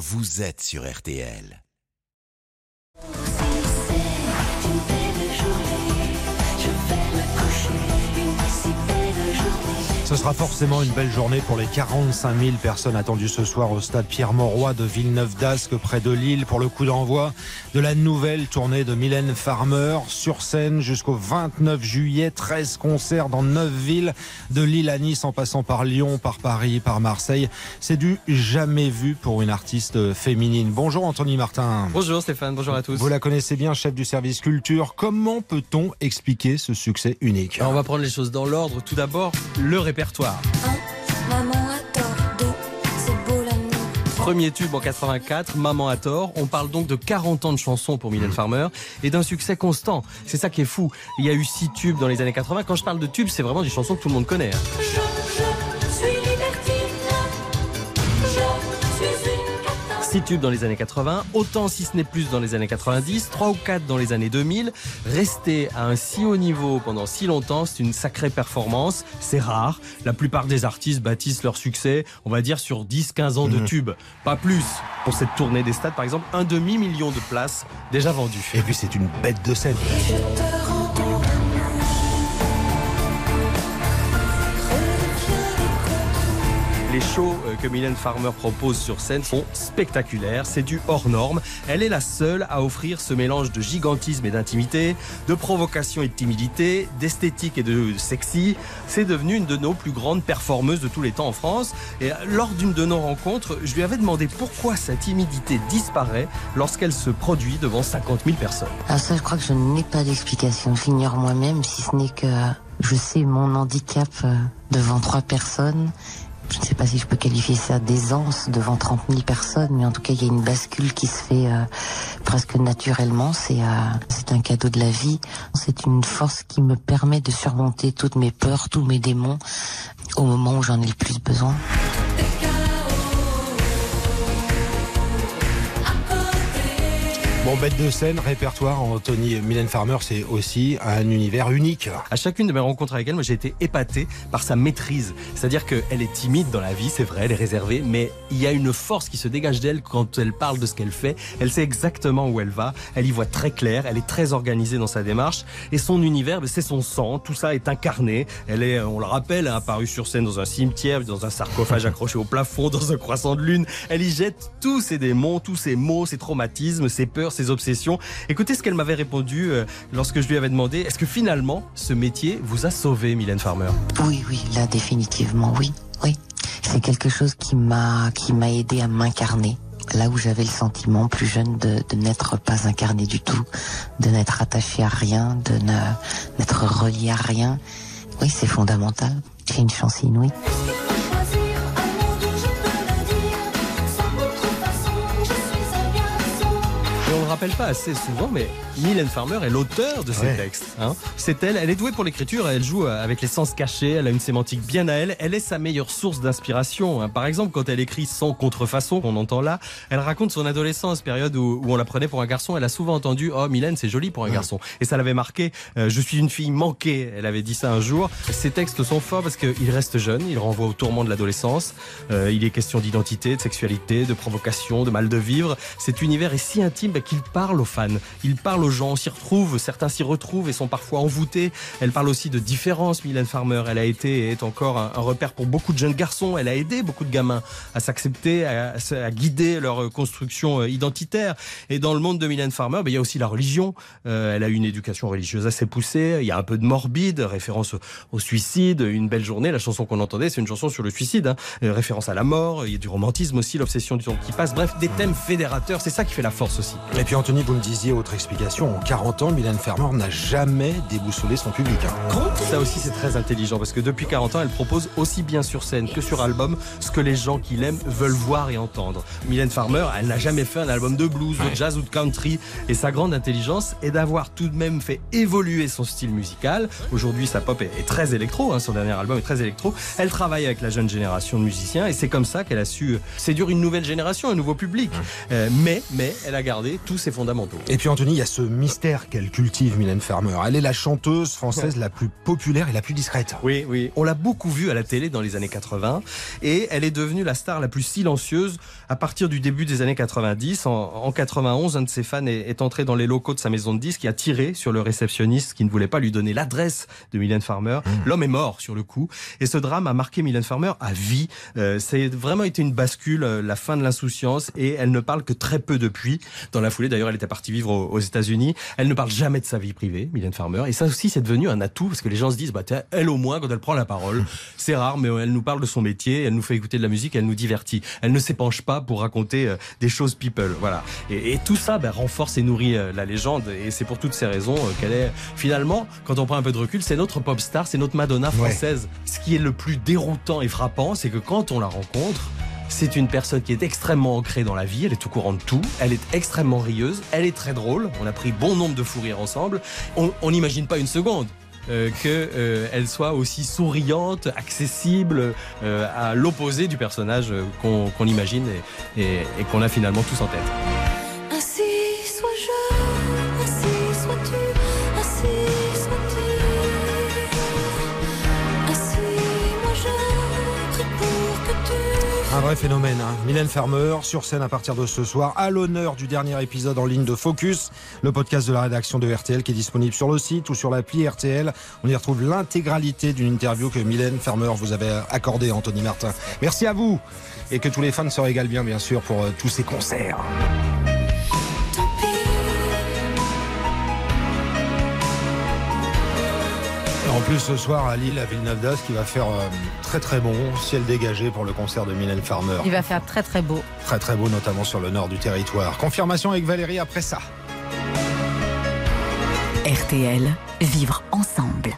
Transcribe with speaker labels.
Speaker 1: vous êtes sur RTL.
Speaker 2: Ce sera forcément une belle journée pour les 45 000 personnes attendues ce soir au stade Pierre-Mauroy de Villeneuve-d'Ascq près de Lille pour le coup d'envoi de la nouvelle tournée de Mylène Farmer sur scène jusqu'au 29 juillet. 13 concerts dans 9 villes de Lille à Nice en passant par Lyon, par Paris, par Marseille. C'est du jamais vu pour une artiste féminine. Bonjour Anthony Martin.
Speaker 3: Bonjour Stéphane, bonjour à tous.
Speaker 2: Vous la connaissez bien, chef du service culture. Comment peut-on expliquer ce succès unique?
Speaker 3: On va prendre les choses dans l'ordre. Tout d'abord, le répertoire Premier tube en 84, Maman a tort. On parle donc de 40 ans de chansons pour Mylène Farmer et d'un succès constant. C'est ça qui est fou. Il y a eu 6 tubes dans les années 80. Quand je parle de tubes, c'est vraiment des chansons que tout le monde connaît. Hein. Six tubes dans les années 80, autant si ce n'est plus dans les années 90, 3 ou 4 dans les années 2000. Rester à un si haut niveau pendant si longtemps, c'est une sacrée performance. C'est rare. La plupart des artistes bâtissent leur succès, on va dire, sur 10-15 ans de mmh. tubes. Pas plus. Pour cette tournée des stades, par exemple, un demi-million de places déjà vendues.
Speaker 2: Et puis c'est une bête de scène.
Speaker 3: Les shows euh, que Mylène Farmer propose sur scène sont spectaculaires, c'est du hors norme. Elle est la seule à offrir ce mélange de gigantisme et d'intimité, de provocation et de timidité, d'esthétique et de sexy. C'est devenu une de nos plus grandes performeuses de tous les temps en France. Et lors d'une de nos rencontres, je lui avais demandé pourquoi sa timidité disparaît lorsqu'elle se produit devant 50 000 personnes.
Speaker 4: Ah ça, je crois que je n'ai pas d'explication. J'ignore moi-même, si ce n'est que je sais mon handicap euh, devant trois personnes je ne sais pas si je peux qualifier ça d'aisance devant 30 000 personnes, mais en tout cas, il y a une bascule qui se fait euh, presque naturellement. C'est euh, c'est un cadeau de la vie. C'est une force qui me permet de surmonter toutes mes peurs, tous mes démons au moment où j'en ai le plus besoin.
Speaker 2: Bon, bête de scène, répertoire, Anthony Mylène Farmer, c'est aussi un univers unique.
Speaker 3: À chacune de mes rencontres avec elle, moi j'ai été épaté par sa maîtrise. C'est-à-dire qu'elle est timide dans la vie, c'est vrai, elle est réservée, mais il y a une force qui se dégage d'elle quand elle parle de ce qu'elle fait. Elle sait exactement où elle va, elle y voit très clair, elle est très organisée dans sa démarche, et son univers, ben, c'est son sang, tout ça est incarné. Elle est, on le rappelle, apparue sur scène dans un cimetière, dans un sarcophage accroché au plafond, dans un croissant de lune. Elle y jette tous ses démons, tous ses maux, ses traumatismes, ses peurs, ses obsessions. Écoutez ce qu'elle m'avait répondu euh, lorsque je lui avais demandé est-ce que finalement ce métier vous a sauvé, Mylène Farmer?
Speaker 4: Oui, oui, là définitivement, oui, oui. C'est quelque chose qui m'a qui m'a aidé à m'incarner là où j'avais le sentiment plus jeune de, de n'être pas incarné du tout, de n'être attaché à rien, de n'être relié à rien. Oui, c'est fondamental. J'ai une chance inouïe.
Speaker 3: Rappelle pas assez souvent, mais Mylène Farmer est l'auteur de ces textes. Hein. C'est elle, elle est douée pour l'écriture, elle joue avec les sens cachés, elle a une sémantique bien à elle, elle est sa meilleure source d'inspiration. Hein. Par exemple, quand elle écrit Sans contrefaçon, qu'on entend là, elle raconte son adolescence, période où, on la prenait pour un garçon. Elle a souvent entendu Oh, Mylène, c'est joli pour un garçon. Et ça l'avait marqué. Euh, je suis une fille manquée. Elle avait dit ça un jour. Ces textes sont forts parce qu'il reste jeune, il renvoie au tourment de l'adolescence. Euh, il est question d'identité, de sexualité, de provocation, de mal de vivre. Cet univers est si intime bah, qu'il parle aux fans, il parle aux gens, s'y retrouve, certains s'y retrouvent et sont parfois envoûtés. Elle parle aussi de différence, Mylène Farmer. Elle a été et est encore un, repère pour beaucoup de jeunes garçons. Elle a aidé beaucoup de gamins à s'accepter, à, guider leur construction euh, identitaire. Et dans le monde de Mylène Farmer, ben, il y a aussi la religion. Euh, elle a une éducation religieuse assez poussée. Il y a un peu de morbide, référence au, suicide. Une belle journée, la chanson qu'on entendait, c'est une chanson sur le suicide. Hein. Euh, référence à la mort. Il y a du romantisme aussi, l'obsession du temps qui passe. Bref, des thèmes fédérateurs. C'est ça qui fait la force aussi.
Speaker 2: Anthony, vous me disiez autre explication. En 40 ans, Mylène Farmer n'a jamais déboussolé son public. Hein.
Speaker 3: Ça aussi, c'est très intelligent parce que depuis 40 ans, elle propose aussi bien sur scène que sur album ce que les gens qui l'aiment veulent voir et entendre. Mylène Farmer, elle n'a jamais fait un album de blues, de jazz ou de country. Et sa grande intelligence est d'avoir tout de même fait évoluer son style musical. Aujourd'hui, sa pop est, très électro. Hein, son dernier album est très électro. Elle travaille avec la jeune génération de musiciens et c'est comme ça qu'elle a su séduire une nouvelle génération, un nouveau public. Euh, mais, mais, elle a gardé tout ses fondamentaux.
Speaker 2: Et puis Anthony, il y a ce mystère qu'elle cultive, Mylène Farmer. Elle est la chanteuse française la plus populaire et la plus discrète.
Speaker 3: Oui, oui. On l'a beaucoup vue à la télé dans les années 80 et elle est devenue la star la plus silencieuse à partir du début des années 90. En, 91, un de ses fans est, entré dans les locaux de sa maison de disques et a tiré sur le réceptionniste qui ne voulait pas lui donner l'adresse de Mylène Farmer. Mmh. L'homme est mort sur le coup et ce drame a marqué Mylène Farmer à vie. Euh, c'est vraiment été une bascule, euh, la fin de l'insouciance et elle ne parle que très peu depuis. Dans la foulée, d'ailleurs, elle était partie vivre aux, États-Unis. Elle ne parle jamais de sa vie privée, Mylène Farmer. Et ça aussi, c'est devenu un atout parce que les gens se disent, bah, elle au moins, quand elle prend la parole, c'est rare, mais elle nous parle de son métier, elle nous fait écouter de la musique, elle nous divertit. Elle ne s'épanche pas pour raconter euh, des choses people. Voilà. Et, tout ça ben, renforce et nourrit euh, la légende. Et c'est pour toutes ces raisons euh, qu'elle est finalement, quand on prend un peu de recul, c'est notre pop star, c'est notre Madonna française. Ce qui est le plus déroutant et frappant, c'est que quand on la rencontre, c'est une personne qui est extrêmement ancrée dans la vie, elle est tout courant de tout, elle est extrêmement rieuse, elle est très drôle, on a pris bon nombre de fous rires ensemble, on n'imagine pas une seconde euh, qu'elle euh, soit aussi souriante, accessible, euh, à l'opposé du personnage qu'on imagine et qu'on a finalement tous en tête.
Speaker 2: Un vrai phénomène. Hein. Mylène Farmer, sur scène à partir de ce soir, à l'honneur du dernier épisode en ligne de Focus, le podcast de la rédaction de RTL qui est disponible sur le site ou sur l'appli RTL. On y retrouve l'intégralité d'une interview que Mylène Farmer vous avait accordée, Anthony Martin. Merci à vous et que tous les fans se régalent bien, bien sûr, pour euh, tous ces concerts. Plus, ce soir à Lille, à Villeneuve d'Ascq, qui va faire euh, très très bon, ciel dégagé pour le concert de Mylène Farmer.
Speaker 5: Il va faire très très beau.
Speaker 2: Très très beau, notamment sur le nord du territoire. Confirmation avec Valérie après ça.
Speaker 6: RTL, vivre ensemble.